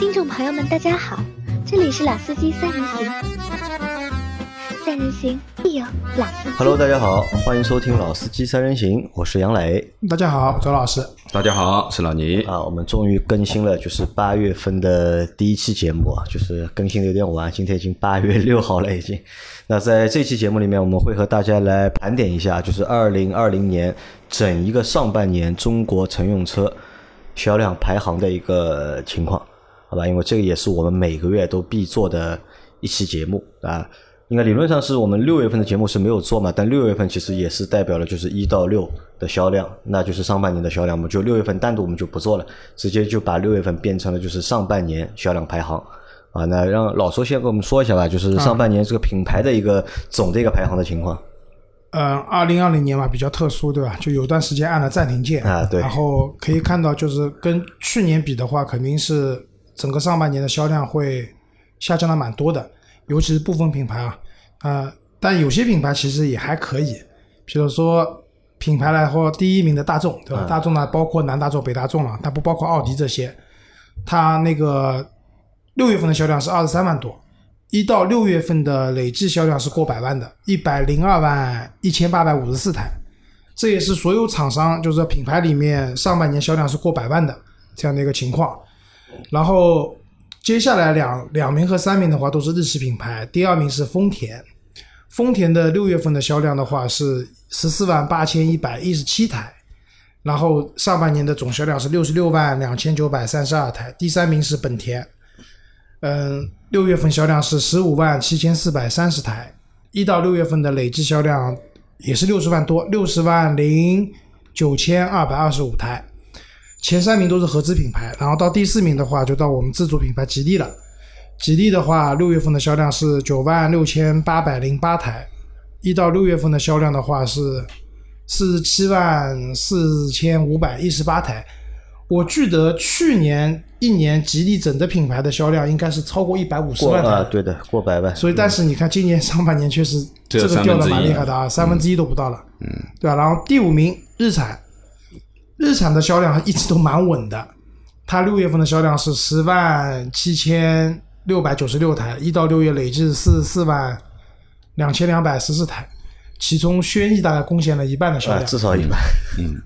听众朋友们，大家好，这里是老司机三人行，三人行必有老司机。Hello，大家好，欢迎收听《老司机三人行》，我是杨磊大家好，周老师。大家好，是老倪。啊。我们终于更新了，就是八月份的第一期节目啊，就是更新的有点晚，今天已经八月六号了已经。那在这期节目里面，我们会和大家来盘点一下，就是二零二零年整一个上半年中国乘用车销量排行的一个情况，好吧？因为这个也是我们每个月都必做的一期节目啊。应该理论上是我们六月份的节目是没有做嘛，但六月份其实也是代表了就是一到六的销量，那就是上半年的销量，我们就六月份单独我们就不做了，直接就把六月份变成了就是上半年销量排行啊。那让老周先跟我们说一下吧，就是上半年这个品牌的一个总的一个排行的情况。嗯，二零二零年嘛比较特殊，对吧？就有段时间按了暂停键啊对然后可以看到，就是跟去年比的话，肯定是整个上半年的销量会下降的蛮多的，尤其是部分品牌啊，呃，但有些品牌其实也还可以，比如说品牌来说，第一名的大众，对吧？嗯大众呢，包括南大众、北大众了，但不包括奥迪这些，它那个六月份的销量是二十三万多。一到六月份的累计销量是过百万的，一百零二万一千八百五十四台，这也是所有厂商就是说品牌里面上半年销量是过百万的这样的一个情况。然后接下来两两名和三名的话都是日系品牌，第二名是丰田，丰田的六月份的销量的话是十四万八千一百一十七台，然后上半年的总销量是六十六万两千九百三十二台，第三名是本田。嗯，六月份销量是十五万七千四百三十台，一到六月份的累计销量也是六十万多，六十万零九千二百二十五台。前三名都是合资品牌，然后到第四名的话就到我们自主品牌吉利了。吉利的话，六月份的销量是九万六千八百零八台，一到六月份的销量的话是四十七万四千五百一十八台。我记得去年一年吉利整个品牌的销量应该是超过一百五十万台，对的，过百万。所以但是你看今年上半年确实这个掉的蛮厉害的啊，三分之一都不到了，嗯，对吧？然后第五名日产，日产的销量一直都蛮稳的，它六月份的销量是十万七千六百九十六台，一到六月累计四十四万两千两百十四台，其中轩逸大概贡献了一半的销啊，量。至少一半。嗯，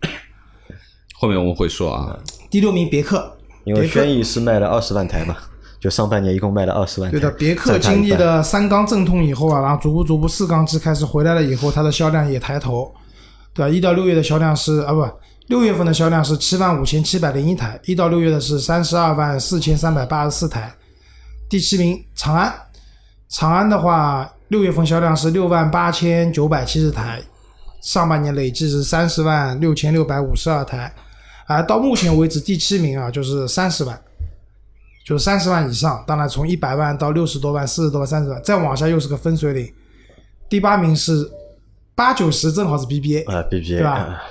后面我们会说啊，第六名别克，因为轩逸是卖了二十万台嘛，就上半年一共卖了二十万台。对的，别克经历了三缸阵痛以后啊，然后逐步逐步四缸机开始回来了以后，它的销量也抬头，对吧？一到六月的销量是啊不，六月份的销量是七万五千七百零一台，一到六月的是三十二万四千三百八十四台。第七名长安，长安的话，六月份销量是六万八千九百七十台，上半年累计是三十万六千六百五十二台，而到目前为止第七名啊就是三十万。就是三十万以上，当然从一百万到六十多万、四十多万、三十万，再往下又是个分水岭。第八名是八九十，正好是 BBA，、啊，BBA 对吧啊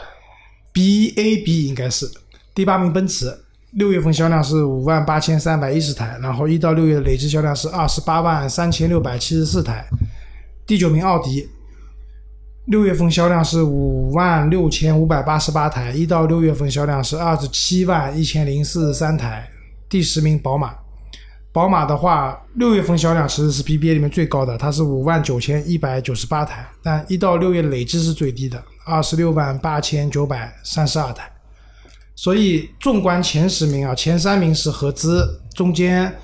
BAB 应该是第八名奔驰，六月份销量是五万八千三百一十台，然后一到六月的累计销量是二十八万三千六百七十四台。第九名奥迪，六月份销量是五万六千五百八十八台，一到六月份销量是二十七万一千零四十三台。第十名宝马，宝马的话，六月份销量其实是 BBA 里面最高的，它是五万九千一百九十八台，但一到六月累计是最低的，二十六万八千九百三十二台。所以纵观前十名啊，前三名是合资，中间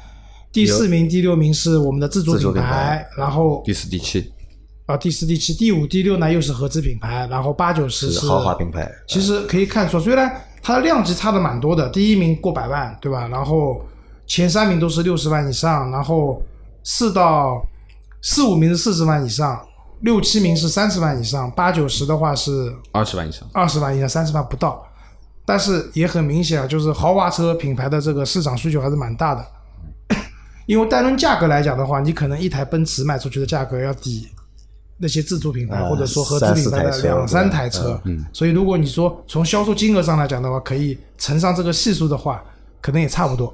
第四名、第六名是我们的自主品品牌然后第四、第七，啊第四、第七、第五、第六呢又是合资品牌，然后八九十是豪华品牌。其实可以看出，虽然它的量级差的蛮多的，第一名过百万，对吧？然后前三名都是六十万以上，然后四到四五名是四十万以上，六七名是三十万以上，八九十的话是二十万以上。二十万以上，三十万不到。但是也很明显啊，就是豪华车品牌的这个市场需求还是蛮大的。因为单论价格来讲的话，你可能一台奔驰卖出去的价格要抵那些自主品牌、啊或者说合资品牌的两三台车。嗯，所以如果你说从销售金额上来讲的话，可以乘上这个系数的话，可能也差不多，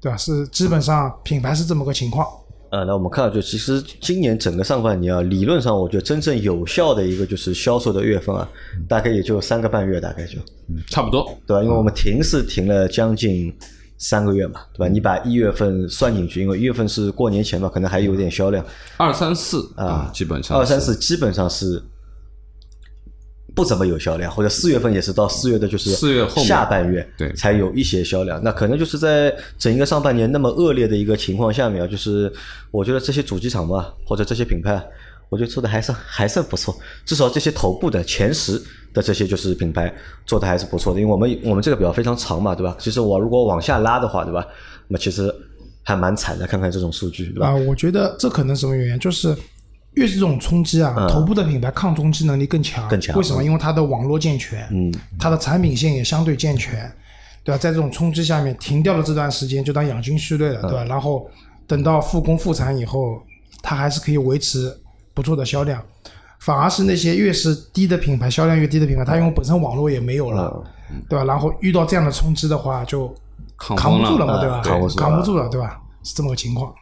对吧？是基本上品牌是这么个情况。呃，那我们看到就其实今年整个上半年啊，理论上我觉得真正有效的一个就是销售的月份啊，大概也就三个半月，大概就嗯差不多。对吧？因为我们停是停了将近三个月嘛，对吧？你把一月份算进去，因为一月份是过年前嘛，可能还有点销量。二三四啊，基本上二三四基本上是不怎么有销量，或者四月份也是到四月的就是四月后下半月对才有一些销量。那可能就是在整一个上半年那么恶劣的一个情况下面啊，就是我觉得这些主机厂嘛，或者这些品牌，我觉得做的还算还算不错，至少这些头部的前十的这些就是品牌做的还是不错的。因为我们我们这个表非常长嘛，对吧？其实我如果往下拉的话，对吧？那么其实还蛮惨的，看看这种数据，对吧？啊，我觉得这可能什么原因？就是越是这种冲击啊，头部的品牌抗冲击能力更强。嗯更强为什么？因为它的网络健全，嗯，它的产品线也相对健全，对吧？在这种冲击下面停掉了这段时间，就当养精蓄锐了，嗯对吧？然后等到复工复产以后，它还是可以维持不错的销量。反而是那些越是低的品牌，销量越低的品牌，它因为本身网络也没有了，对吧？然后遇到这样的冲击的话，就扛不住了嘛，啊对吧？扛不住了，对吧？是这么个情况。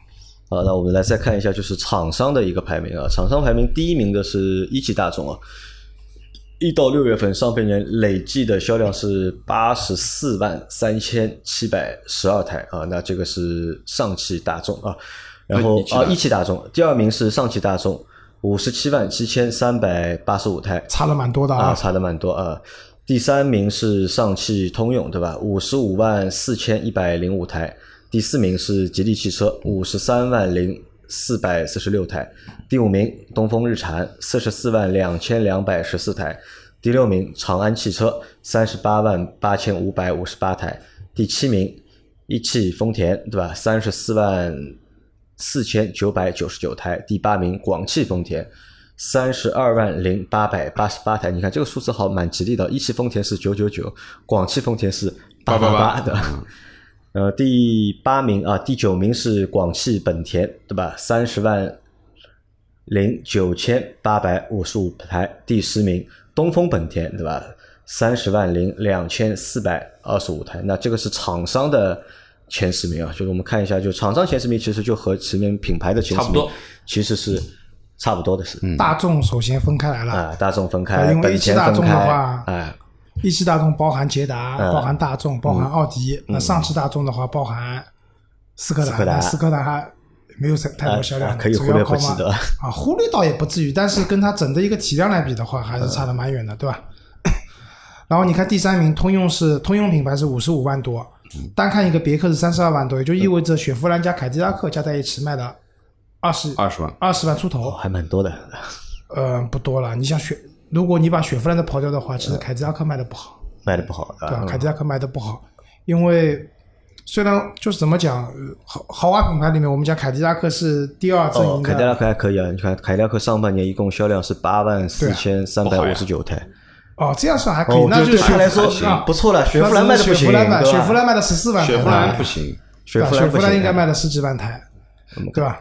好，那我们来再看一下，就是厂商的一个排名啊。厂商排名第一名的是一汽大众啊，一到六月份上半年累计的销量是八十四万三千七百十二台啊，那这个是上汽大众啊。然后啊，一汽大众第二名是上汽大众，五十七万七千三百八十五台，差了蛮多的啊，啊。差的蛮多啊。第三名是上汽通用，对吧？五十五万四千一百零五台。第四名是吉利汽车，五十三万零四百四十六台。第五名东风日产，四十四万两千两百十四台。第六名长安汽车，三十八万八千五百五十八台。第七名一汽丰田，对吧？三十四万四千九百九十九台。第八名广汽丰田，三十二万零八百八十八台。你看这个数字好蛮吉利的，一汽丰田是九九九，广汽丰田是八八八的。呃，第八名啊，第九名是广汽本田，对吧？三十万零九千八百五十五台。第十名东风本田，对吧？三十万零两千四百二十五台。那这个是厂商的前十名啊，就是我们看一下，就厂商前十名其实就和前面品牌的前十名差不多其实是差不多的是。大众首先分开来了，啊，大众分开，对因为本一汽大众的田分开，话哎，一汽大众包含捷达，嗯包含大众，包含奥迪。那上汽大众的话，包含斯柯达，斯柯达那斯柯达还没有太多销量可以主忽略不计要靠嘛的啊，忽略倒也不至于，但是跟它整的一个体量来比的话，还是差的蛮远的，对吧？然后你看第三名，通用是通用品牌是五十五万多，嗯单看一个别克是三十二万多，也就意味着雪佛兰加凯迪拉克加在一起卖了二十二十万，二十万出哦，头，还蛮多的。呃，不多了。你像雪，如果你把雪佛兰的刨掉的话，其实凯迪拉克卖的不好。卖的不好，对对吧？吧？凯迪拉克卖的不好，因为虽然就是怎么讲，呃豪豪华品牌里面，我们讲凯迪拉克是第二阵哦，营凯迪拉，克还可以啊，你看凯迪拉克上半年一共销量是八万四千三百五十九台，哦，这样算还可以哦，，那就对他来说啊不错了。雪佛兰卖的不行，雪佛兰卖，的十四万台，雪佛兰不行，雪佛兰应该卖了十几万台，对吧？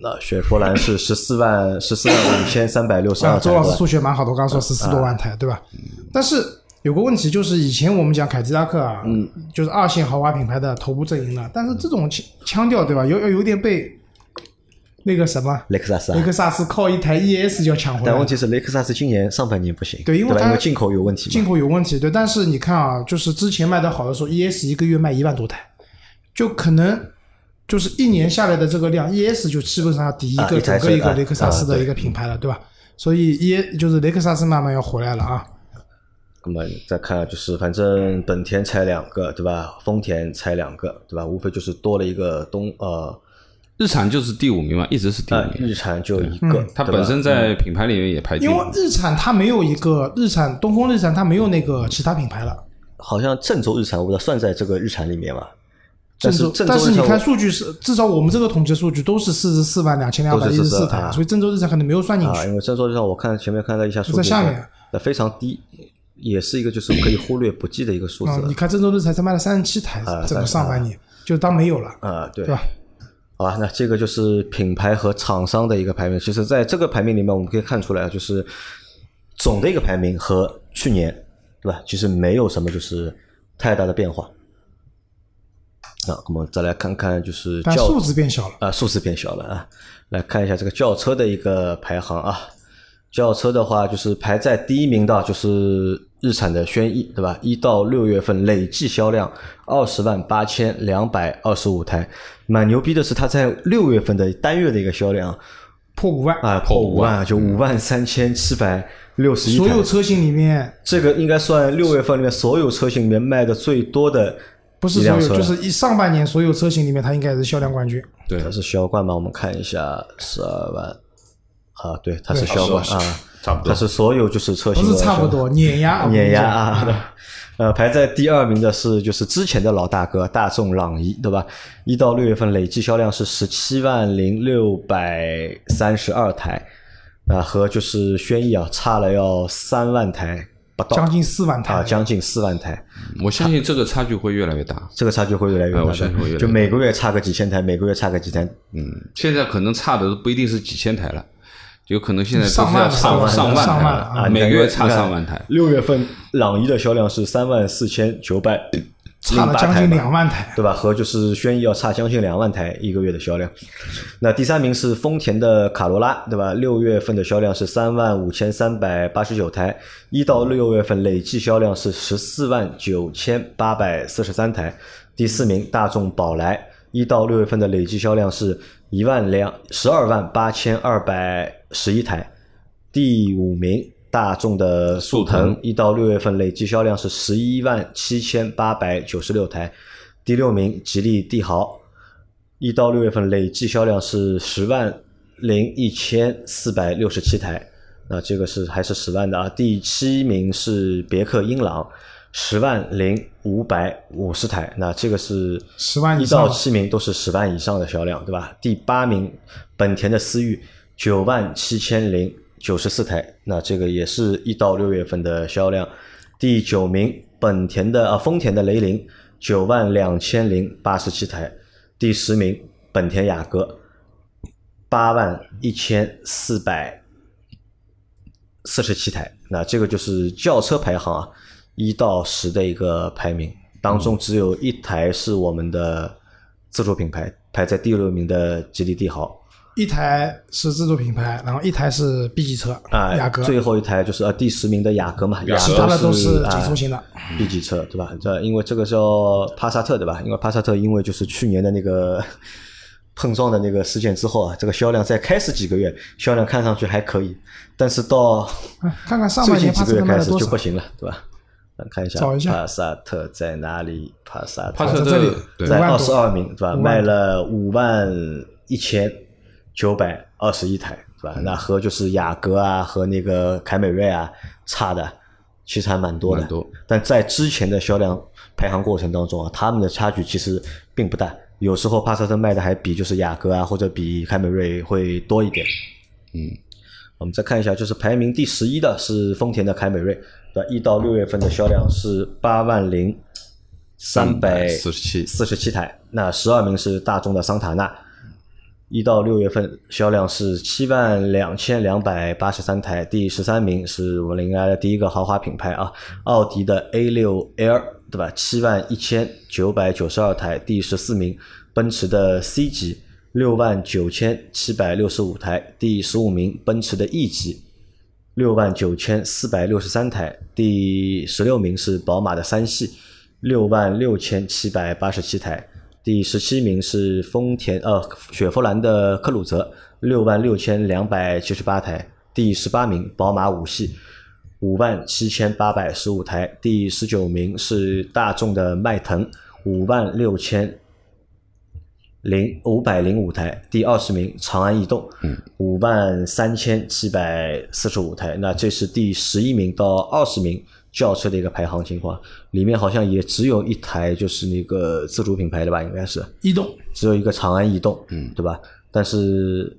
那雪佛兰是十四万十四万五千三百六十啊，二，周老师数学蛮好的，我刚刚说十四多万台，对吧？但是有个问题就是，以前我们讲凯迪拉克啊，嗯，就是二线豪华品牌的头部阵营了，但是这种腔腔调，对吧？有有有点被那个什么雷克萨斯啊雷。克萨斯靠一台 ES 就要抢回来但问。题是雷克萨斯今年上半年不行，对因为它因为进口有问题进。口有问题，对，但是你看啊，就是之前卖的好的时候，ES 一个月卖一万多台，就可能就是一年下来的这个量，ES 就基本上要抵一啊个整个一个雷克萨斯的一个品牌了，对吧？所以 E 就是雷克萨斯慢慢要回来了啊。那么再看就是，反正本田拆两个，对吧？丰田拆两个，对吧？无非就是多了一个东呃日产就是第五名嘛，一直是第五呃名。日产就一个，它本身在品牌里面也排第因为。日产它没有一个日产东风日产它没有那个其他品牌了，好像郑州日产我不知道算在这个日产里面嘛？但是州但是你看数据是至少我们这个统计数据都是四十四万两千两百一十四都是44台，啊所以郑州日产可能没有算进啊，去。因为郑州日产我看前面看了一下数据，在下面呃非常低，也是一个就是可以忽略不计的一个数字你看郑州日产才卖了三十七台啊，整个上半年就当没有了，啊，对对吧？好吧，那这个就是品牌和厂商的一个排名。其实，在这个排名里面，我们可以看出来，就是总的一个排名和去年，对吧？其实没有什么就是太大的变化。那我们再来看看，就是轿但数字变小了。啊，数字变小了啊。来看一下这个轿车的一个排行啊。轿车的话，就是排在第一名的，就是日产的轩逸，对吧？一到六月份累计销量二十万八千两百二十五台，蛮牛逼的是它在六月份的单月的一个销量破五万，啊，破五万，就五万三千七百六十一台。所有车型里面这个应该算六月份里面所有车型里面卖的最多的不是所有，就是一上半年所有车型里面，它应该是销量冠军。对它是销冠嘛？我们看一下，十二万啊，对，它是销冠啊，差不多它是所有就是车型不是差不多，碾压，碾压啊！呃，排在第二名的是就是之前的老大哥大众朗逸，对吧？一到六月份累计销量是十七万零六百三十二台，啊，和就是轩逸啊差了要三万台不到，将近四万台。啊，将近四万台，我相信这个差距会越来越大。这个差距会越来越大。啊我相信会越来越就每个月差个几千台，每个月差个几台，嗯，现在可能差的都不一定是几千台了，有可能现在都是上万要上上上万台万上万了，啊，每个月差上万台。六月份朗逸的销量是三万四千九百差了将近两万台。对吧？和就是轩逸要差将近两万台一个月的销量。那第三名是丰田的卡罗拉，对吧？六月份的销量是三万五千三百八十九台，一到六月份累计销量是十四万九千八百四十三台。第四名大众宝来，一到六月份的累计销量是一万两十二万八千二百十一台。第五名，大众的速腾，一到六月份累计销量是十一万七千八百九十六台。第六名，吉利帝豪，一到六月份累计销量是十万零一千四百六十七台。那这个是还是十万的啊。第七名是别克英朗，十万零五百五十台。那这个是10万一到七名都是十万以上的销量，对吧？第八名，本田的思域，九万七千零九十四台，那这个也是一到六月份的销量。第九名，本田的啊丰田的雷凌，九万两千零八十七台。第十名，本田雅阁，八万一千四百四十七台。那这个就是轿车排行啊，一到十的一个排名，当中只有一台是我们的自主品牌，排在第六名的吉利帝豪。一台是自主品牌，然后一台是 B 级车，啊，雅阁，最后一台就是呃第十名的雅阁嘛，雅其他的阁都是啊紧凑型的。B 级车对吧？这因为这个叫帕萨特对吧？因为帕萨特因为就是去年的那个 碰撞的那个事件之后啊，这个销量在开始几个月销量看上去还可以，但是到哎看看上半最近年帕萨特卖几个月开始了多少？就不行了，对吧？看一下找一下帕萨特在哪里？帕萨特帕萨特在二十二名对吧？卖了五万一千九百二十一台，是吧？那和就是雅阁啊和那个凯美瑞啊差的其实还蛮多的。多但在之前的销量排行过程当中啊，他们的差距其实并不大。有时候帕萨特卖的还比就是雅阁啊或者比凯美瑞会多一点。嗯，我们再看一下，就是排名第十一的是丰田的凯美瑞，对吧？一到六月份的销量是八万零三百四十七四十七台。那十二名是大众的桑塔纳，一到六月份销量是七万两千两百八十三台。第十三名是我们应该的第一个豪华品牌啊，奥迪的 A 六 L，对吧？七万一千九百九十二台。第十四名，奔驰的 C 级。六万九千七百六十五台，第十五名奔驰的 E 级，六万九千四百六十三台，第十六名是宝马的三系，六万六千七百八十七台，第十七名是丰田呃雪佛兰的科鲁泽，六万六千两百七十八台，第十八名宝马五系。五万七千八百十五台，第十九名是大众的迈腾，五万六千零五百零五台，第二十名长安逸动，五万三千七百四十五台。那这是第十一名到二十名轿车的一个排行情况，里面好像也只有一台就是那个自主品牌的吧，应该是。逸动。只有一个长安逸动，嗯，对吧？但是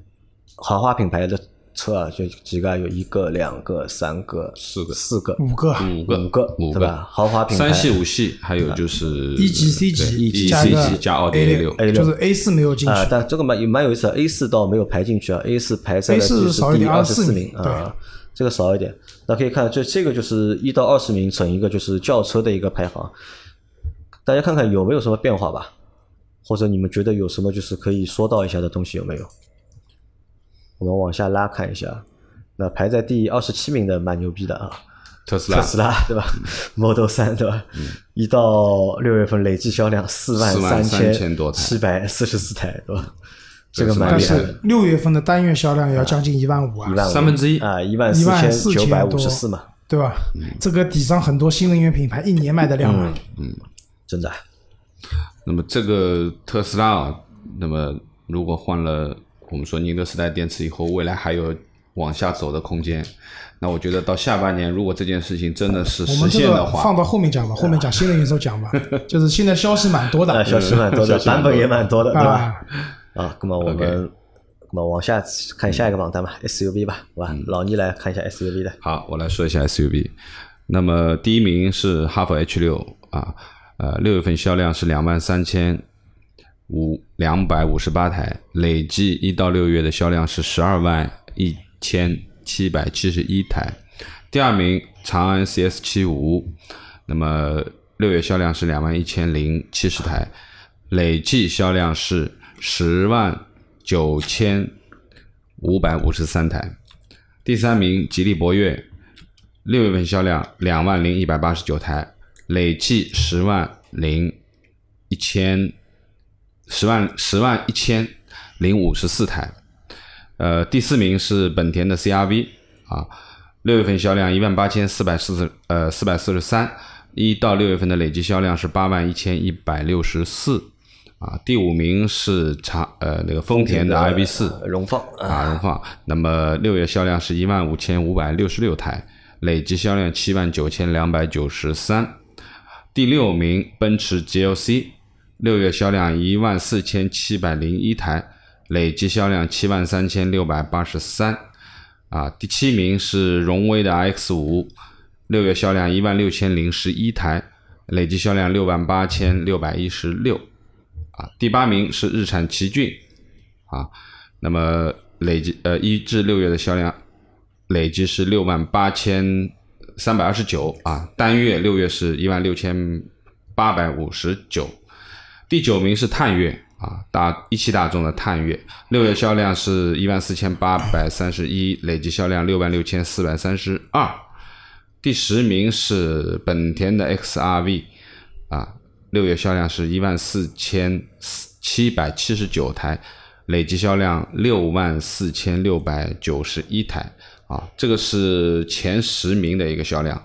豪华品牌的车啊，就几个啊，有一个、两个、三个、四个。四个、五个，五个。五个，五对吧？豪华品牌。三系、五系，还有就是一级 C 级一级 C 级加奥迪 A 六。六，A 六。就是 A 四没有进去。啊、去，但这个蛮也蛮有意思的，A 四倒没有排进去啊，A 四排在了 A4 就是第二十四24名名啊，这个少一点。那可以看，这这个就是一到二十名整一个就是轿车的一个排行，大家看看有没有什么变化吧，或者你们觉得有什么就是可以说到一下的东西有没有？我们往下拉看一下，那排在第二十七名的蛮牛逼的啊，特斯拉特斯拉对吧？Model 三对吧？一到六月份累计销量四万43,000千多台七百四十四台对吧？这个蛮厉害的是，六月份的单月销量也要将近一万五啊一，万三分之一啊，一万四千九百五十四嘛，对吧？这个抵上很多新能源品牌一年卖的量啊。真的。那么这个特斯拉啊，那么如果换了我们说宁德时代电池以后，未来还有往下走的空间。那我觉得到下半年，如果这件事情真的是实现的话，放到后面讲吧，后面讲新能源时候讲吧。就是现在消息蛮多啊，的消息蛮多的，消息蛮多版本也蛮多的，对吧？啊，啊，那么我们那么往下看下一个榜单吧，SUV 吧，好吧？老倪来看一下 SUV 的，好，我来说一下 SUV。那么第一名是哈弗 H 六啊，呃，六月份销量是两万三千五两百五十八台，累计一到六月的销量是十二万一千七百七十一台。第二名长安 CS 七五，那么六月销量是两万一千零七十台，累计销量是十万九千五百五十三台。第三名吉利博越，六月份销量两万零一百八十九台，累计十万零一千十万十万一千零五十四台。呃，第四名是本田的 CRV 啊，六月份销量一万八千四百四十呃四百四十三，一到六月份的累计销量是八万一千一百六十四。啊，第五名是长呃那个丰田的 iV 四，呃荣放啊，啊，荣放。那么六月销量是一万五千五百六十六台，累计销量七万九千两百九十三。第六名奔驰 GLC，六月销量一万四千七百零一台，累计销量七万三千六百八十三。啊，第七名是荣威的 iX 五，六月销量一万六千零十一台，累计销量六万八千六百一十六。啊，第八名是日产奇骏，啊，那么累计呃一至六月的销量累计是六万八千三百二十九啊，单月六月是一万六千八百五十九。第九名是探岳啊，大一汽大众的探岳，六月销量是一万四千八百三十一，累计销量六万六千四百三十二。第十名是本田的 XRV，六月销量是一万四千七百七十九台，累计销量六万四千六百九十一台啊，这个是前十名的一个销量。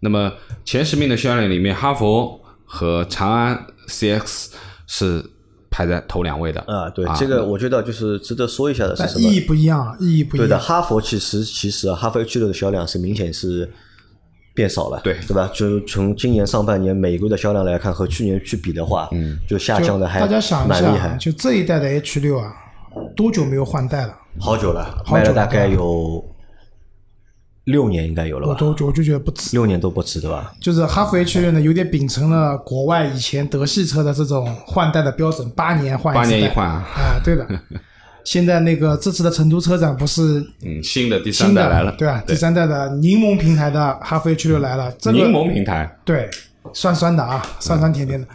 那么前十名的销量里面，哈弗和长安 CX 是排在头两位的啊，对，这个我觉得就是值得说一下的是什么？但意义不一样，意义不一样对的，哈佛其实其实啊，哈弗 H 六的销量是明显是变少了，对对吧？就从今年上半年每个月的销量来看，和去年去比的话，嗯，就下降的还大家想一下，蛮厉害，就这一代的 H 六啊，多久没有换代了？好久了，好久了卖了大概有六年，应该有了吧？我都我就觉得不止。六年都不止，对吧？就是哈弗 H 六呢，有点秉承了国外以前德系车的这种换代的标准，八年换一。八年一换啊啊，对的。现在那个这次的成都车展不是嗯，新的第三代来了，对吧？第三代的柠檬平台的哈弗 H 六来了，这个柠檬平台，对，酸酸的啊，酸酸甜甜的，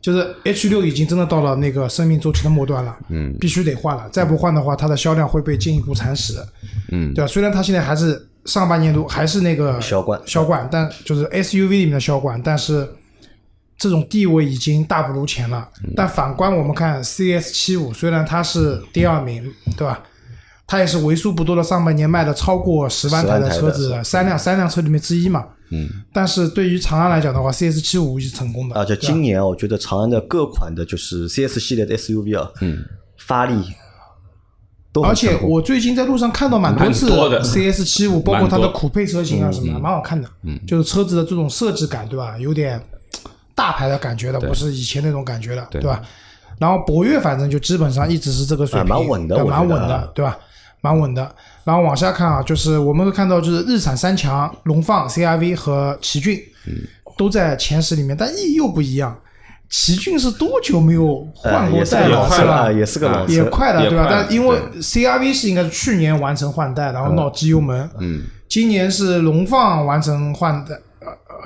就是 H 六已经真的到了那个生命周期的末端了，嗯，必须得换了，再不换的话，它的销量会被进一步蚕食，嗯，对吧？虽然它现在还是上半年度还是那个销冠。销冠，但就是 SUV 里面的销冠，但是这种地位已经大不如前了。但反观我们看 CS 七五，虽然它是第二名，对吧？它也是为数不多的上半年卖的超过十万台的车子10万台的三辆三辆车里面之一嘛。嗯。但是对于长安来讲的话，CS 七五是成功的。而且今年我觉得长安的各款的就是 CS 系列的 SUV 啊，嗯，发力都而且我最近在路上看到蛮多次 CS 七五，包括它的酷配车型啊什么的，蛮好看的。嗯，就是车子的这种设计感，对吧？有点大牌的感觉的，不是以前那种感觉的，对吧？然后博越反正就基本上一直是这个水平，啊蛮稳的对吧？蛮稳的。然后往下看啊，就是我们会看到，就是日产三强、荣放、CRV 和奇骏，嗯都在前十里面，但意义又不一样。奇骏是多久没有换过代了，是吧？啊，也是个老车，也快了，对吧？但因为 CRV 是应该是去年完成换代，然后闹机油门。嗯，今年是荣放完成换代，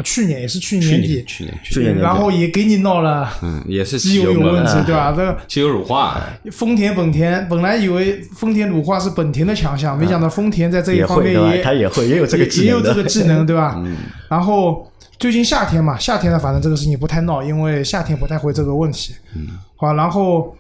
去年也是去去年底年，去年去去年然后也给你闹了嗯，也是机油有问题，对吧？这个 汽油乳化，丰田、本田本来以为丰田乳化是本田的强项，没想到丰田在这一方面也它也会也有这个也技能也有这个技能，对吧？然后最近夏天嘛，夏天呢，反正这个事情不太闹，因为夏天不太会这个问题。嗯，好，然后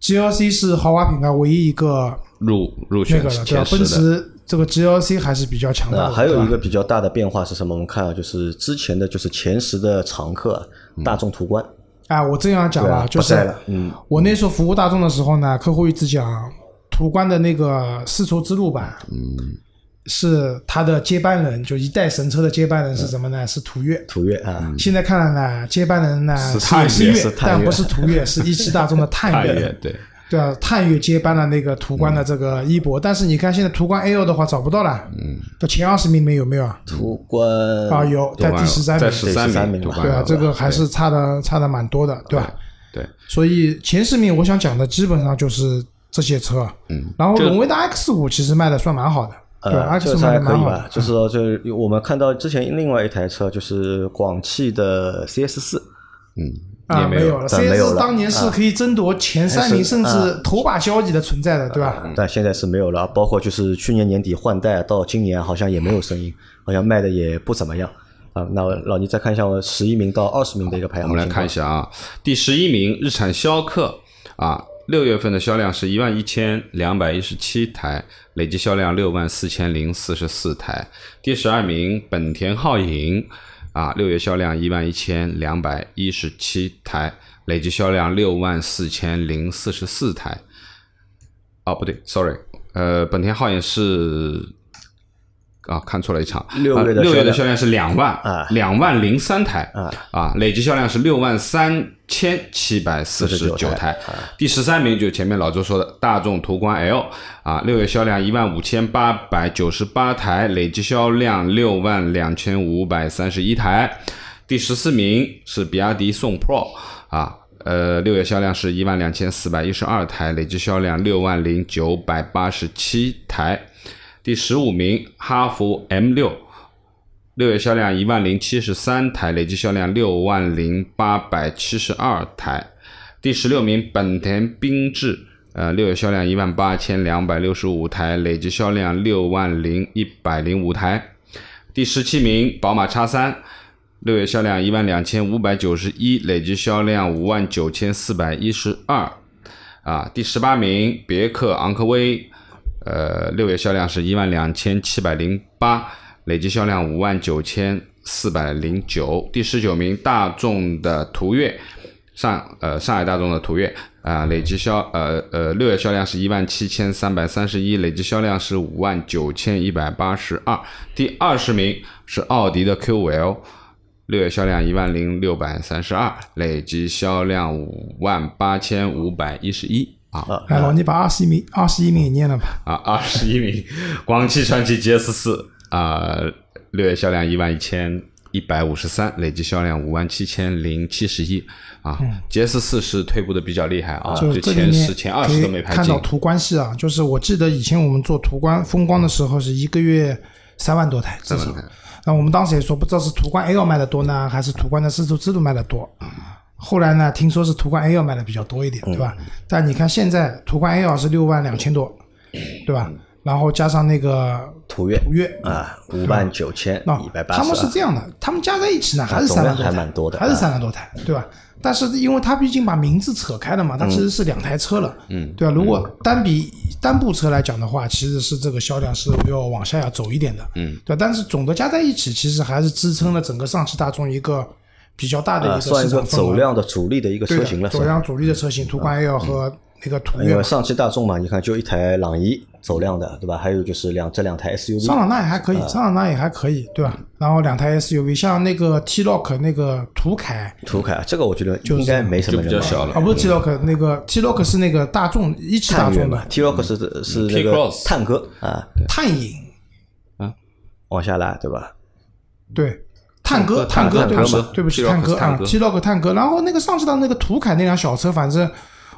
GLC 是豪华品牌唯一一个入入那选个了，对吧？奔驰这个 GLC 还是比较强大呃，的。还有一个比较大的变化是什么？我们看啊就是之前的就是前十的常客啊大众途观，哎，我这样讲吧，就是嗯。我那时候服务大众的时候呢，客户一直讲途观的那个丝绸之路版，嗯，是它的接班人，就一代神车的接班人是什么呢？是途岳。途岳啊，现在看来呢，接班人呢是是探岳但不是途岳，是一汽大众的探太岳。对，对啊，探岳接班了那个途观的这个一博，但是你看现在途观 L 的话找不到了，嗯，到前二十名里面有没有啊？途观啊，有在第十三名。在名，十三名对啊，这个还是差的差的蛮多的，对吧？对，所以前十名我想讲的基本上就是这些车，嗯，然后荣威的 X 五其实卖的算蛮好的，对吧？呃，这，X 五个车还卖的蛮好的。可以吧？，就是说，就是我们看到之前另外一台车，就是广汽的 CS 四，嗯，啊，也没有了，CS 当年是可以争夺前三名，甚至头把交椅的存在的，对吧？但现在是没有了。包括就是去年年底换代到今年，好像也没有声音，好像卖的也不怎么样啊。那老倪再看一下我十一名到二十名的一个排行，我们来看一。下啊，第十一名日产逍客啊，六月份的销量是一万一千两百一十七台，累计销量六万四千零四十四台。第十二名本田皓影啊，六月销量一万一千两百一十七台，累计销量六万四千零四十四台。哦，不对，sorry，呃，本田皓影是啊，看错了一场。六月的啊六月的销销量是两万啊两万零三台啊啊，累计销量是六万三千七百四十九49台台。第十三名就是前面老周说的大众途观 L 啊，六月销量一万五千八百九十八台，累计销量六万两千五百三十一台。第十四名是比亚迪宋 Pro 啊，呃，六月销量是一万两千四百一十二台，累计销量六万零九百八十七台。第十五名哈弗 M 六，六月销量一万零七十三台，累计销量六万零八百七十二台。第十六名本田缤智，呃，六月销量一万八千两百六十五台，累计销量六万零一百零五台。第十七名宝马叉三，六月销量一万两千五百九十一，累计销量五万九千四百一十二。啊，第十八名别克昂科威，呃，六月销量是一万两千七百零八，累计销量五万九千四百零九。第十九名大众的途岳，上呃上海大众的途岳啊、累计销呃呃六月销量是一万七千三百三十一，累计销量是五万九千一百八十二。第二十名是奥迪的 Q 五 L。六月销量一万零六百三十二，累计销量五万八千五百一十一啊哎，老倪把二十一名二十一名也念了吧？啊，二十一名，广汽传祺 GS 四啊，六月销量一万一千一百五十三，累计销量五万七千零七十一啊，GS 四是退步的比较厉害啊，就就前十前二十都没排进看到，途观系啊，就是我记得以前我们做途观风光的时候是一个月三万多台，至少。那我们当时也说，不知道是途观 L 卖的多呢，还是途观的四速自动卖的多。后来呢，听说是途观 L 卖的比较多一点，对吧？但你看现在途观 L 是六万两千多，对吧？然后加上那个途岳途岳啊，五万九千那一百八十。他们是这样的，他们加在一起呢还是三万多台，还蛮多的还是啊。三万多台，对吧？但是因为它毕竟把名字扯开了嘛，它其实是两台车了，嗯，对吧？如果单比单部车来讲的话，其实是这个销量是要往下要走一点的，嗯，对吧。但是总的加在一起，其实还是支撑了整个上汽大众一个比较大的一啊，个算一个市场走量的主力的一个车型了，的，走量主力的车型，途观 L 和那个途岳。因为上汽大众嘛，你看就一台朗逸走量的，对吧？还有就是两这两台 SUV，桑塔纳也还可以，桑塔纳也还可以，对吧？然后两台 SUV，像那个 T-Roc 那个途凯，途凯，这个我觉得应该没什么就比较人买。小了。啊，不是 T-Roc，那个 T-Roc 是那个大众一汽大众的，T-Roc 是是那个探戈啊，探影。啊，往下拉，对吧？对，探戈，探戈对不起，对不起，探戈啊，T-Roc 探戈。然后那个上次到那个途凯那辆小车，反正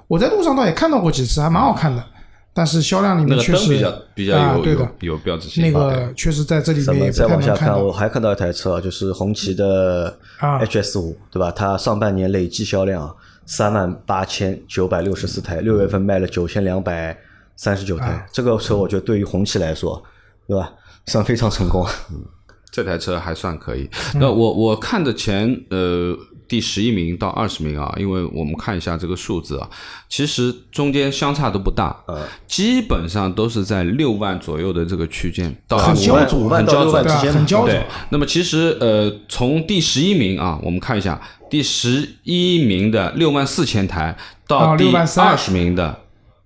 我在路上倒也看到过几次，还蛮好看的。但是销量里面确实个灯比较比较有、啊对的有有标志性。那对个确实在这里咱们面也不太再往下看，我还看到一台车，就是红旗的啊 HS 五，对吧？它上半年累计销量三万八千九百六十四台，六月份卖了九千两百三十九台。啊这个车我觉得对于红旗来说，对吧，算非常成功。这台车还算可以。嗯那我我看的前呃第十一名到二十名啊，因为我们看一下这个数字啊，其实中间相差都不大，呃基本上都是在六万左右的这个区间，到很五焦灼五万到六万对啊之间，很焦灼对，那么其实呃，从第十一名啊，我们看一下第十一名的六万四千台到啊第二十名的，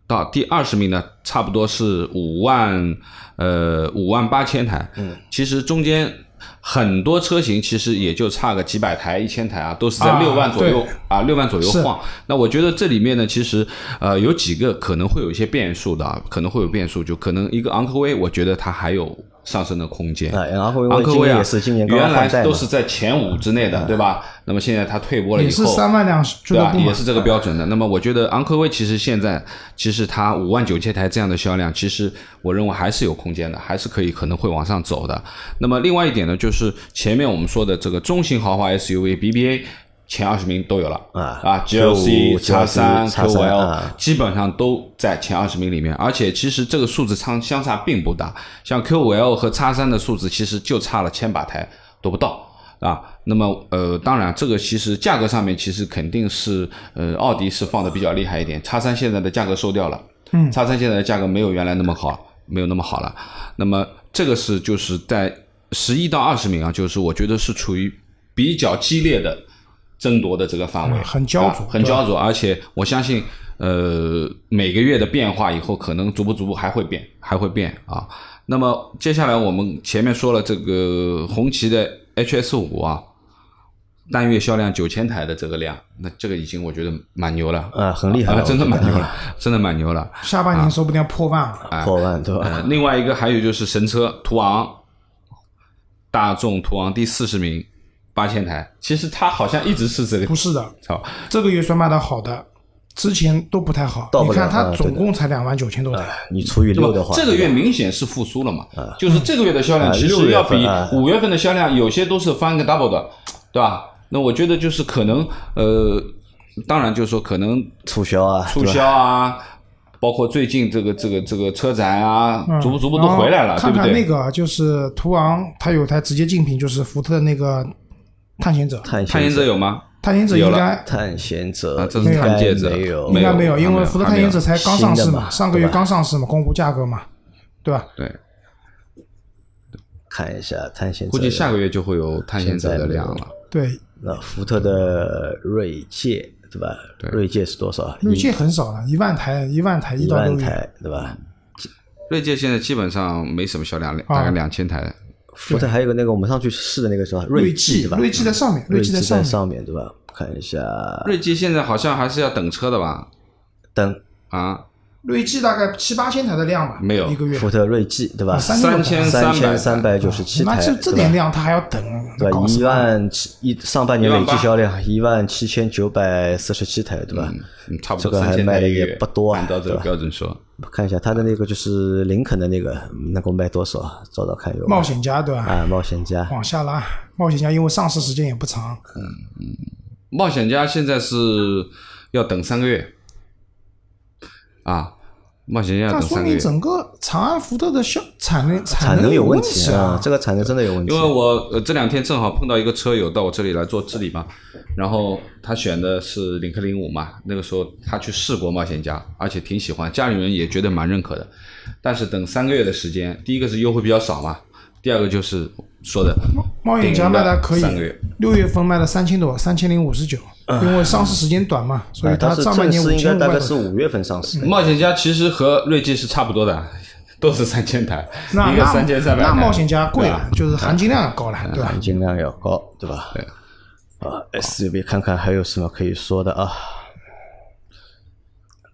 到第二十名呢，差不多是五万呃五万八千台。嗯，其实中间很多车型其实也就差个几百台、一千台啊，都是在啊六万左右啊，六万左右晃。那我觉得这里面呢，其实呃有几个可能会有一些变数的啊，可能会有变数，就可能一个昂科威，我觉得它还有上升的空间。啊，昂科威昂科威也是今年原来都是在前五之内的，对吧？那么现在它退播了以也是后，三万辆俱对吧？也是这个标准的。那么我觉得昂科威其实现在其实它五万九千台这样的销量，其实我认为还是有空间的，还是可以可能会往上走的。那么另外一点呢，就是前面我们说的这个中型豪华 SUV BBA。前二十名都有了啊啊 Q5，GLC、叉三、X3 Q 5 L 啊。基本上都在前二十名里面，而且其实这个数字差相差并不大，像 Q 5 L 和叉三的数字其实就差了千把台都不到啊。那么呃，当然这个其实价格上面其实肯定是呃奥迪是放的比较厉害一点，叉三现在的价格收掉了，嗯，叉三现在的价格没有原来那么好，没有那么好了。那么这个是就是在十一到二十名啊，就是我觉得是处于比较激烈的争夺的这个范围，嗯很焦灼啊很焦灼，而且我相信，呃，每个月的变化以后，可能逐步逐步还会变，还会变啊。那么接下来我们前面说了这个红旗的 HS 五啊，单月销量九千台的这个量，那这个已经我觉得蛮牛了，啊很厉害了啊真的蛮牛了，真的蛮牛了。下半年说不定要破万了。破万对吧？呃，另外一个还有就是神车途昂，大众途昂第四十名，八千台。其实它好像一直是这个不是的，好，这个月算卖的好的，之前都不太好。你看它总共才两万九千多台，你除以六的话，这个月明显是复苏了嘛？就是这个月的销量啊其实要比五月份的销量有些都是翻个 double 的，对吧？那我觉得就是可能呃，当然就是说可能促销啊，促销啊，包括最近这个这个这个车展啊，嗯逐步逐步都回来了，然后看看？那个就是途昂，它有台直接竞品，就是福特的那个探险者。探探险者有吗？探险者应该探险者啊这是探险者应该没有，应该没有，因为福特探险者才刚上市嘛，上个月刚上市嘛，公布价格嘛，对吧？对，看一下探险者，估计下个月就会有探险者的量了。对，那福特的锐界对吧？锐界是多少？锐界很少了，一万台，一万台，一。万台对吧？锐界现在基本上没什么销量，啊大概两千台。福特还有个那个我们上去试的那个什么锐际对吧？锐际在上面，锐际在。上面对吧？看一下，锐际现在好像还是要等车的吧？等啊，锐际大概七八千台的量吧，没有一个月。福特锐际对吧？啊三三千三千三三百九十七台，那就这点量，他还要等，对吧？一万七一上半年累计销量一万七千九百四十七台，对吧？嗯，差不这多这个还卖的也不多啊按照这个对吧标准说，看一下他的那个就是林肯的那个能够卖多少？找找看有吗冒险家对吧？啊，冒险家往下拉，冒险家因为上市时间也不长，嗯嗯冒险家现在是要等三个月啊，冒险家要那说等三个月明。整个长安福特的销产能产能有问题啊！这个产能真的有问题因为我呃这两天正好碰到一个车友到我这里来做治理嘛，然后他选的是领克零五嘛，那个时候他去试过冒险家，而且挺喜欢，家里人也觉得蛮认可的。但是等三个月的时间，第一个是优惠比较少嘛，第二个就是说的冒险家卖的可以三个月，六月份卖了三千多，三千零五十九，因为上市时间短嘛，所以啊它上半年五千大概是。五月份上市的，冒险家其实和锐际是差不多的，都是三千台，那一个三千三百。那冒险家贵了，就是含金量要高了，对吧？含金量要高，对吧？对。啊，SUV 看看还有什么可以说的啊？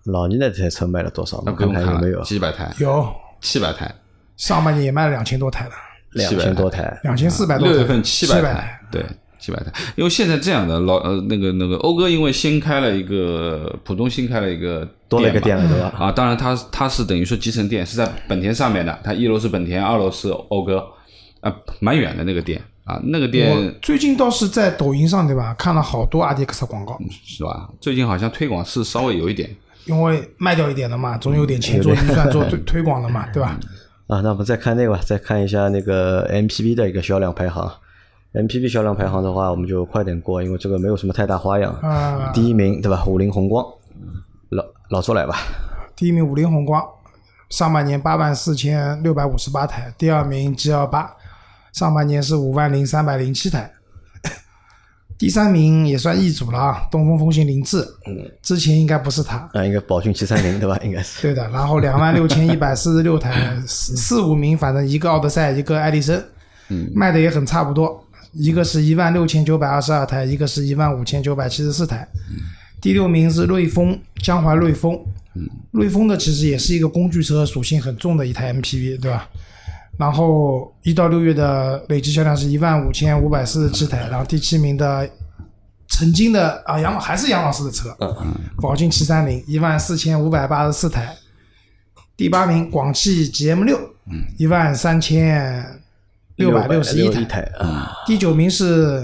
老倪那台车卖了多少？那不用看看看有没有，几百台，有七百台，上半年也卖了两千多台了，两千多台？两千四百多台，六月份七百台台，，对，几百台。因为现在这样的老呃那个那个讴歌，因为新开了一个浦东新开了一个多了一个店了，对吧？啊，当然它它是等于说集成店是在本田上面的，它一楼是本田，二楼是讴歌，啊，蛮远的那个店啊，那个店最近倒是在抖音上对吧，看了好多阿迪克斯广告，是吧？最近好像推广是稍微有一点，因为卖掉一点了嘛，总有点钱做预算做推 推广了嘛，对吧？啊，那我们再看那个吧，再看一下那个 MPV 的一个销量排行。MPV 销量排行的话，我们就快点过，因为这个没有什么太大花样。啊第一名对吧？五菱宏光，老老周来吧。第一名五菱宏光，上半年八万四千六百五十八台；第二名 G 二八，上半年是五万零三百零七台。第三名也算易主了啊，东风风行凌志，之前应该不是他，啊，应该宝骏七三零对吧？应该是。对的。然后两万六千一百四十六台，四四五名反正一个奥德赛，一个艾力绅，卖的也很差不多，一个是一万六千九百二十二台，一个是一万五千九百七十四台。第六名是瑞风，江淮瑞风，瑞风的其实也是一个工具车属性很重的一台 MPV，对吧？然后一到六月的累计销量是一万五千五百四十七台，然后第七名的曾经的啊杨还是杨老师的车，宝骏七三零一万四千五百八十四台，第八名广汽 GM 六一万三千六百六十一一台，台啊。第九名是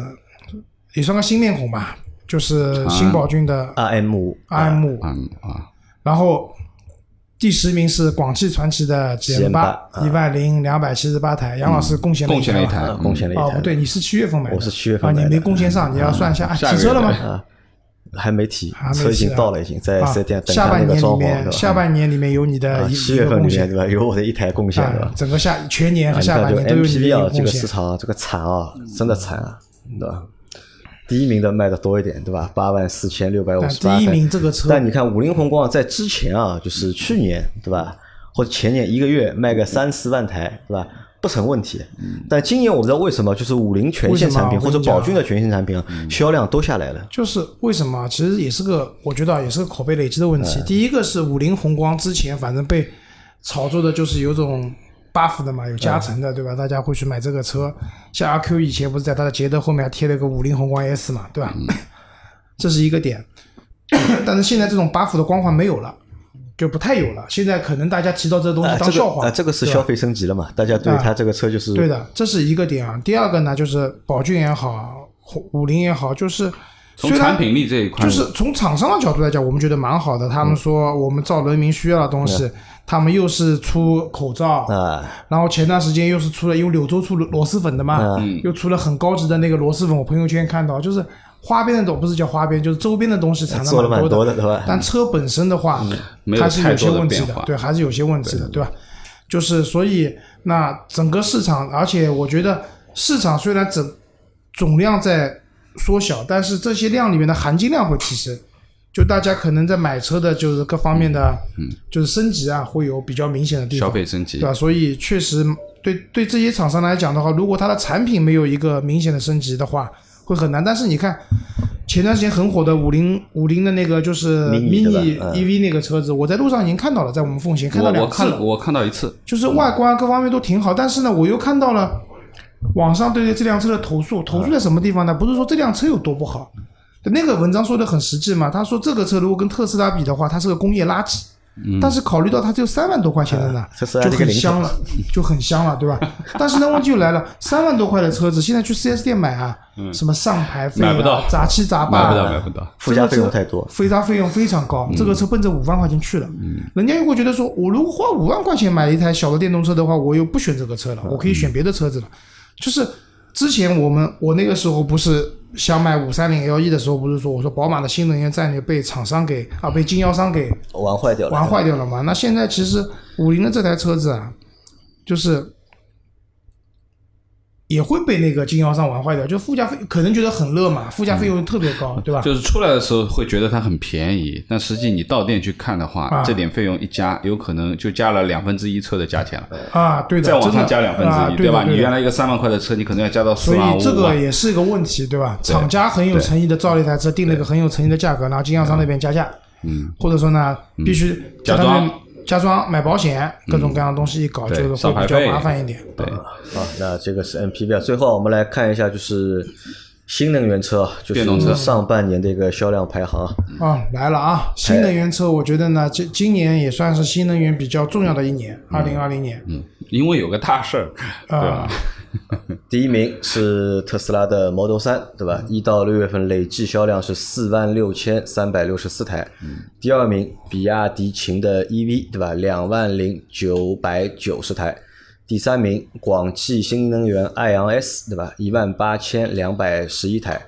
也算个新面孔吧，就是新宝骏的，RM 五。RM 五，嗯啊，然后第十名是广汽传祺的 GM 八，GM8 一万零两百七十八台，杨老师贡献了贡献了一台啊，贡献了一哦，不对，你是七月份买的，我是七月份啊，买的。你没贡献上，你要算一下。啊提车了吗？啊，还没提车已经到了，已经在啊四 S 店等下半他那个装潢，年里面，对吧？下半年里面有你的七月份里面对，吧？有我的一台贡献，对吧，？啊整个下全年啊和下半年都有你的一 MPV 啊，这个市。场啊这个惨啊，真的惨啊，对吧？第一名的卖的多一点，对吧？八万四千六百五十八。第一名这个车，但你看五菱宏光在之前啊，就是去年对吧，或者前年一个月卖个三四万台，对吧？不成问题。但今年我不知道为什么，就是五菱全线产品或者宝骏的全线产品啊，销量都下来了。就是为什么？其实也是个，我觉得啊也是个口碑累积的问嗯题。第一个是五菱宏光之前反正被炒作的就是有种 buff 的嘛，有加成嗯的，对吧？大家会去买这个车。像阿 Q 以前不是在他的捷德后面还贴了个五菱宏光 S 嘛，对吧？嗯 这是一个点。但是现在这种 buff 的光环没有了，就不太有了。现在可能大家提到这东西当笑话，啊，这个是消费升级了嘛？大家对啊它这个车就是对的，这是一个点啊。第二个呢，就是宝骏也好，五菱也好，就是从产品力这一块，就是从厂商的角度来讲，我们觉得蛮好的。他们说我们造人民需要的东西，他们又是出口罩，啊，然后前段时间又是出了，因为柳州出螺蛳粉的嘛，嗯又出了很高级的那个螺蛳粉。我朋友圈看到，就是花边的东不是叫花边，就是周边的东西产的做了蛮多多的，对吧？但车本身的话，还是有些问题的对，还是有些问题的，对吧？就是所以那整个市场，而且我觉得市场虽然整总量在缩小，但是这些量里面的含金量会提升。就大家可能在买车的，就是各方面的，就是升级啊，会有比较明显的地方。消费升级对吧？所以确实对对这些厂商来讲的话，如果它的产品没有一个明显的升级的话，会很难。但是你看前段时间很火的五菱五菱的那个就是嗯 EV 那个车子，我在路上已经看到了，在我们奉贤看到两次我看到一次，就是外观各方面都挺好。但是呢，我又看到了网上对这辆车的投诉，投诉在什么地方呢？不是说这辆车有多不好，那个文章说的很实际嘛，他说这个车如果跟特斯拉比的话，它是个工业垃圾。但是考虑到它只有三万多块钱的呢，就很香了，就很香了，对吧？但是呢，问题就来了，三万多块的车子，现在去四 S 店买啊，什么上牌费买不到啊、杂七杂买八的，不到买不到，附加费用太多。附加费用非常高，这个车奔着五万块钱去了。人家又会觉得说，我如果花五万块钱买一台小的电动车的话，我又不选这个车了，我可以选别的车子了。就是之前我们我那个时候不是想买五三零 LE 的时候，不是说我说宝马的新能源战略被厂商给啊被经销商给玩坏掉了，玩坏掉了嘛？那现在其实五菱的这台车子啊，就是也会被那个经销商玩坏掉，就附加费可能觉得很热嘛，附加费用特别高，对吧？就是出来的时候会觉得它很便宜，但实际你到店去看的话，啊这点费用一加，有可能就加了两分之一车的价钱了，啊，对的，再往上加两分啊之一，吧？对的对的你原来一个三万块的车，你可能要加到四所万所以这个。也是一个问题，对吧？厂家很有诚意的造了一台车，定了一个很有诚意的价格，然后经销商那边加价，嗯，或者说呢，必须假装加装、买保险，各种各样的东西一搞，对就是会比较麻烦一点。对，好，那这个是 MPV 啊。最后我们来看一下，就是新能源车就电动车是上半年的一个销量排行，啊，来了啊！新能源车，我觉得呢，今今年也算是新能源比较重要的一年，二零二零年。嗯，因为有个大事儿，对吧？第一名是特斯拉的 Model 三，对吧？一到六月份累计销量是四万六千三百六十四台。第二名，比亚迪秦的 EV，对吧？两万零九百九十台。第三名，广汽新能源爱昂 S，对吧？一万八千两百十一台。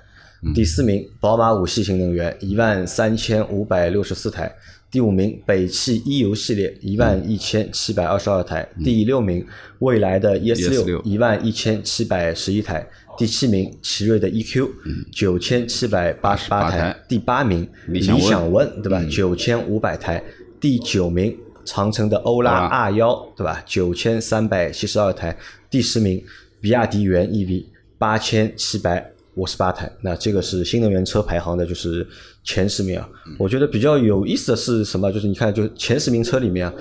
第四名，宝马五系新能源一万三千五百六十四台。第五名，北汽 E 油系列一万一千七百二十二台。第六名，蔚来的 ES 六 ES6 一万一千七百十一台。第七名，奇瑞的 EQ 九千七百八十八88台台。第八名，理理想 ONE 对吧？九千五百台。第九名，长城的欧拉欧拉 R 幺对吧？九千三百七十二台。第十名，比亚迪元 EV 八千七百五十八台。那这个是新能源车排行的，就是前十名啊。我觉得比较有意思的是什么？就是你看，就前十名车里面啊，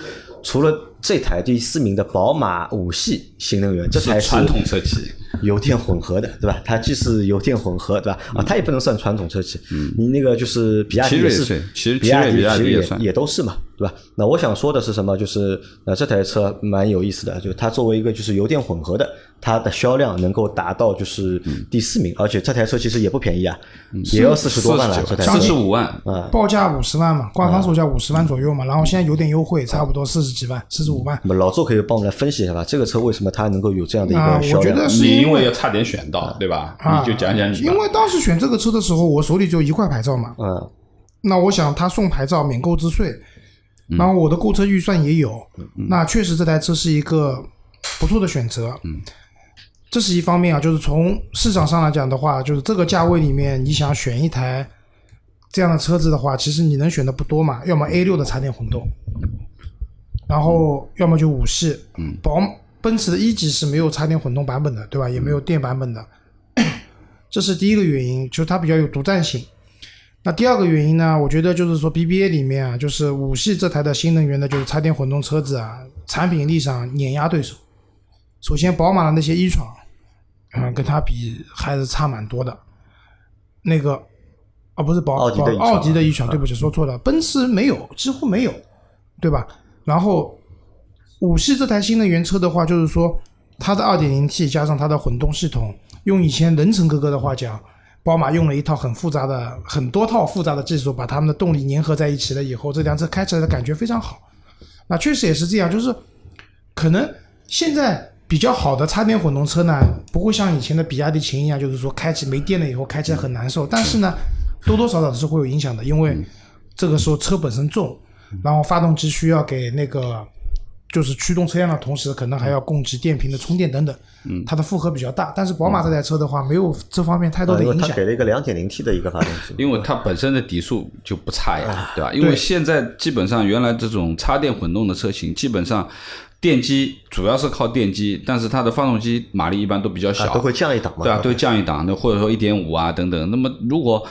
除了这台第四名的宝马五系新能源，这台传统车企，油电混合的，对吧？它既是油电混合，对吧？啊，它也不能算传统车企。嗯，你那个就是比亚迪也是是其实比亚迪、奇瑞比亚迪也也都是嘛，对吧？那我想说的是什么？就是呃，这台车蛮有意思的，就是它作为一个就是油电混合的，它的销量能够达到就是第四名，而且这台车其实也不便宜啊，也要四十多万了，这台车。四十五万，啊。报价五十万嘛，官方售价五十万左右嘛，然后现在有点优惠，差不多四十几万，四十五万。那么老周可以帮我们来分析一下吧，这个车为什么它能够有这样的一啊个销量？我觉得是你因因为为要差点选到，对吧？啊你就讲讲你因为当时选这个车的时候，我手里就一块牌照嘛，嗯，那我想他送牌照免购置税，然后我的购车预算也有，那确实这台车是一个不错的选择。这是一方面啊，就是从市场上来讲的话，就是这个价位里面，你想选一台这样的车子的话，其实你能选的不多嘛，要么 A 六的插电混动，然后要么就五系，宝奔驰的一级是没有插电混动版本的，对吧？也没有电版本的，这是第一个原因，就是它比较有独占性。那第二个原因呢，我觉得就是说 BBA 里面啊，就是五系这台的新能源的，就是插电混动车子啊，产品力上碾压对手。首先，宝马的那些一闯，嗯，跟它比还是差蛮多的。那个，啊，不是宝奥迪的奥迪的一闯，对不起，说错了，奔驰没有，几乎没有，对吧？然后五系这台新能源车的话，就是说它的 2.0T 加上它的混动系统，用以前人成哥哥的话讲，宝马用了一套很复杂的、很多套复杂的技术，把他们的动力粘合在一起了以后，这辆车开起来的感觉非常好。那确实也是这样，就是可能现在比较好的插电混动车呢，不会像以前的比亚迪秦一样，就是说开起没电了以后开起来很难受。但是呢，多多少少是会有影响的，因为这个时候车本身重，然后发动机需要给那个就是驱动车辆的同时，可能还要供给电瓶的充电等等，它的负荷比较大。但是宝马这台车的话，没有这方面太多的影响。它给了一个两点零 T 的一个发动机，因为它本身的底数就不差啊呀，对吧？因为现在基本上原来这种插电混动的车型，基本上电机主要是靠电机，但是它的发动机马力一般都比较小，啊都会降一档嘛，对啊，都降一档，那或者说一点五啊等等。那么如果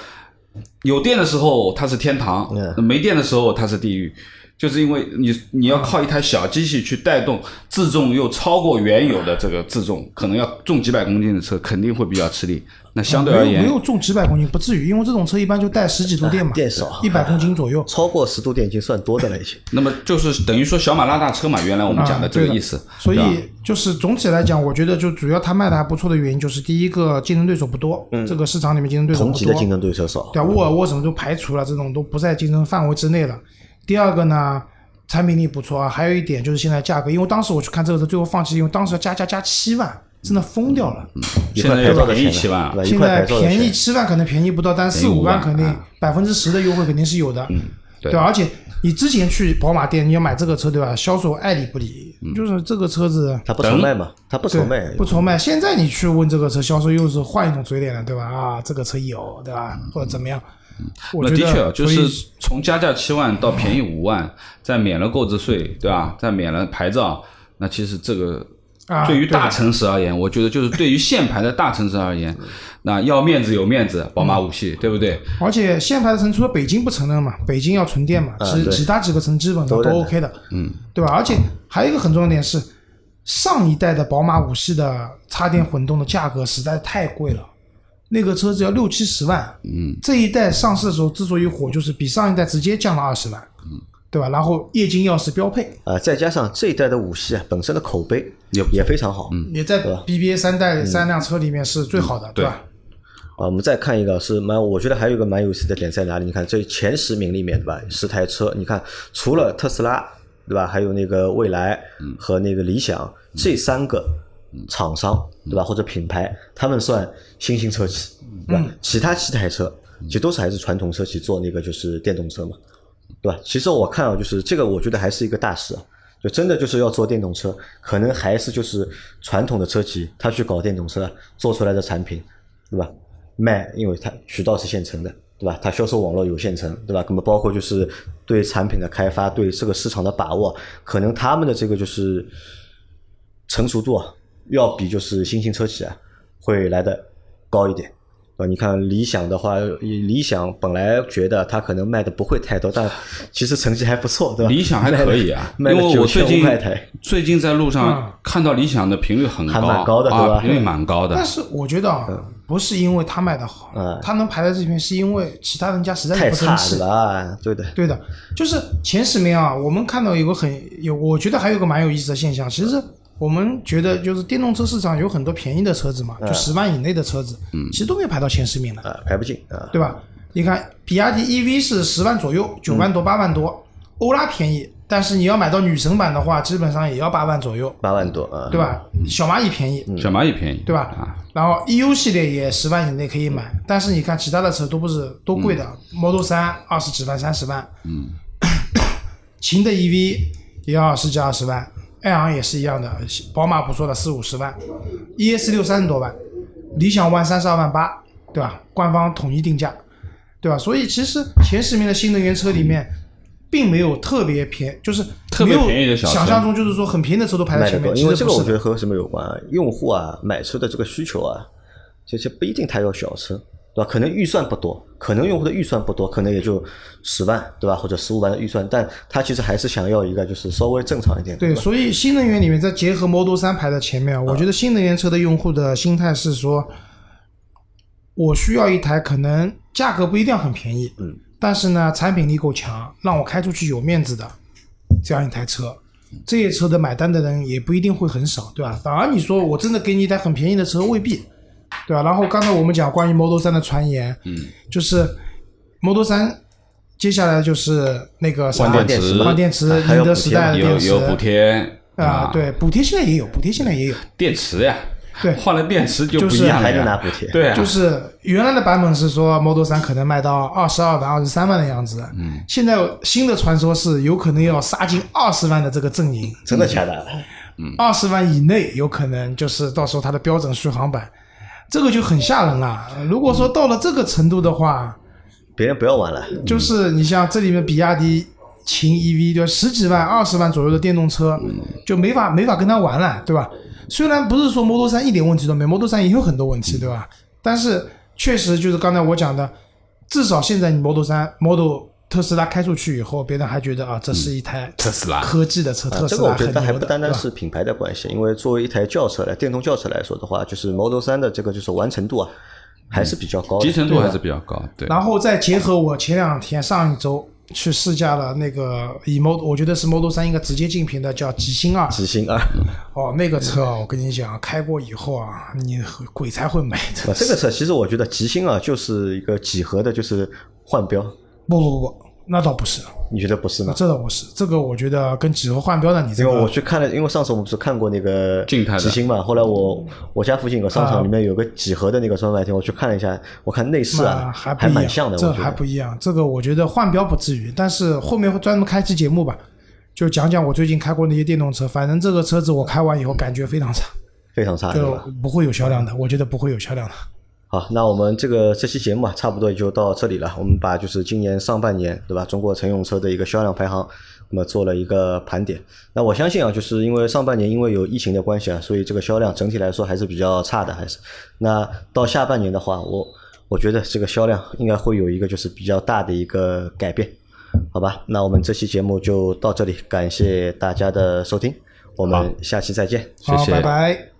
有电的时候它是天堂，没电的时候它是地狱。就是因为你你要靠一台小机器去带动自重又超过原有的这个自重，可能要重几百公斤的车肯定会比较吃力。那相对而言，没有没有重几百公斤不至于，因为这种车一般就带十几度电嘛，电少一百公斤左右。超过十度电已经算多的了，已经。那么就是等于说小马拉大车嘛，原来我们讲的这个意思。所以就是总体来讲，我觉得就主要它卖的还不错的原因，就是第一个竞争对手不多，这个市场里面竞争对手不多，同级的竞争对手少，对啊，沃尔沃什么都排除了，这种都不在竞争范围之内了。第二个呢，产品力不错啊，还有一点就是现在价格，因为当时我去看这个车，最后放弃，因为当时要加价加七万，真的疯掉了。现在便宜七万现在便宜，七万可能便宜不到，但四便宜5五万肯定百分之十的优惠肯定是有的，对吧？而且你之前去宝马店你要买这个车，对吧？销售爱理不理，就是这个车子他不愁卖嘛，他不愁卖，不愁卖。现在你去问这个车，销售又是换一种嘴脸了，对吧？啊，这个车有，对吧？或者怎么样？我觉得那的确啊，就是从加价七万到便宜五万，再免了购置税，对吧？再免了牌照，那其实这个啊对于大城市而言，我觉得就是对于限牌的大城市而言，那要面子有面子，宝马五系，对不对？而且限牌的城除了北京不承认嘛，北京要纯电嘛，其对其他几个城基本上都 OK 的，嗯，对吧？而且还有一个很重要的点是，上一代的宝马五系的插电混动的价格实在太贵了，那个车子要六七十万。嗯，这一代上市的时候之所以火，就是比上一代直接降了二十万。嗯，对吧？然后液晶钥匙标配，啊，再加上这一代的五系啊，本身的口碑也也非常好。也在对吧 BBA 三代三辆车里面是最好的，对吧？啊，我们再看一个是蛮，我觉得还有一个蛮有意思的点在哪里？你看这前十名里面对吧，十台车，你看除了特斯拉对吧，还有那个蔚来和那个理想这三个厂商对吧，或者品牌，他们算新兴车企对吧？其他七台车其实都是还是传统车企做那个就是电动车嘛，对吧？其实我看啊，就是这个，我觉得还是一个大事啊。就真的就是要做电动车，可能还是就是传统的车企，他去搞电动车做出来的产品，对吧？卖，因为它渠道是现成的，对吧？它销售网络有现成，对吧？那么包括就是对产品的开发，对这个市场的把握，可能他们的这个就是成熟度啊，要比就是新兴车企啊会来的高一点。啊，你看理想的话，理想本来觉得它可能卖的不会太多，但其实成绩还不错，对吧？理想还可以啊，因卖了为我最近最近在路嗯上看到理想的频率很高，还蛮高的对吧啊，频率蛮高的但。是我觉得啊，不是因为它卖的好嗯，他能排在这边，是因为其他人家实在太是不争气差了。啊，对的，对的，就是前十名啊，我们看到有个很有，我觉得还有个蛮有意思的现象，其实我们觉得就是电动车市场有很多便宜的车子嘛，就十万以内的车子，其实都没有排到前十名的，啊，排不进啊，对吧？你看，比亚迪 EV 是十万左右，九万多、八万多，欧拉便宜，但是你要买到女神版的话，基本上也要八万左右，八万多啊，对吧？小蚂蚁便宜，小蚂蚁便宜，对吧？啊，然后 EU 系列也十万以内可以买，但是你看其他的车都不是都贵的、m o d e l 三二十几万、三十万，嗯，秦的 EV 也要十几二十万，爱昂也是一样的，宝马不说了四五十万，ES 六三十多万，理想 ONE 三十二万八，对吧？官方统一定价，对吧？所以其实前十名的新能源车里面。并没有特别便，就是特别没有便宜的小想象中就是说很便宜的车都排在前面，因为。这个我觉得和什么有关啊？用户啊买车的这个需求啊，这些不一定他要小车，对吧？可能预算不多，可能用户的预算不多，可能也就十万，对吧？或者十五万的预算，但他其实还是想要一个就是稍微正常一点，对，所以新能源里面再结合 Model 三排在前面，我觉得新能源车的用户的心态是说，我需要一台可能价格不一定很便宜，嗯，但是呢产品力够强，让我开出去有面子的这样一台车。这些车的买单的人也不一定会很少，对吧？反而你说我真的给你一台很便宜的车，未必，对吧？然后刚才我们讲关于 Model 三的传言，嗯，就是 Model 三接下来就是那个啥换电池换电池，还有补贴宁德时代的有电池有补贴啊，，对，补贴现在也有，补贴现在也有，电池呀，对换了电池就不就是一样了呀，还能拿补贴对啊，就是原来的版本是说 Model 三可能卖到二十二万、二十三万的样子，嗯，现在新的传说是有可能要杀进二十万的这个阵营，真的假的？嗯二十万以内有可能就是到时候它的标准续航版，这个就很吓人了。如果说到了这个程度的话，别人不要玩了，就是你像这里面比亚迪秦 EV 对吧，十几万、二十万左右的电动车，就没法没法跟他玩了，对吧？虽然不是说 Model 3一点问题都没有，Model 3也有很多问题，对吧？但是确实就是刚才我讲的，至少现在你 Model 3 Model 特斯拉开出去以后，别人还觉得啊，这是一台特斯拉。科技的车，啊特，斯拉这个我觉得还不单单是品牌的关系，因为作为一台轿车来电动轿车来说的话，就是 Model 三的这个就是完成度啊，还是比较高的。集成度还是比较高，对，然后再结合我前两天上一周去试驾了那个以 Model，我觉得是 Model 三应该直接竞品的叫极星二，极星二，哦，那个车啊，我跟你讲，开过以后啊，你鬼才会买的。啊这个车其实我觉得极星啊就是一个几何的，就是换标，不不不，那倒不是，你觉得不是吗？这倒不是。这个我觉得跟几何换标的你这因为我，去看了，因为上次我们不是看过那个静态的极星嘛，后来我我家附近有个商场，里面有个几何的那个专卖店，我去看了一下，我看内饰那啊还还，蛮像的，这还不一样。这个我觉得换标不至于，但是后面会专门开期节目吧，就讲讲我最近开过那些电动车。反正这个车子我开完以后感觉非常差，非常差，对就吧？不会有销量的，我觉得不会有销量的。好，那我们这个这期节目啊，差不多也就到这里了。我们把就是今年上半年，对吧？中国乘用车的一个销量排行，那么做了一个盘点。那我相信啊，就是因为上半年因为有疫情的关系啊，所以这个销量整体来说还是比较差的，还是。那到下半年的话，我我觉得这个销量应该会有一个就是比较大的一个改变，好吧？那我们这期节目就到这里，感谢大家的收听，我们下期再见。谢谢好，拜拜。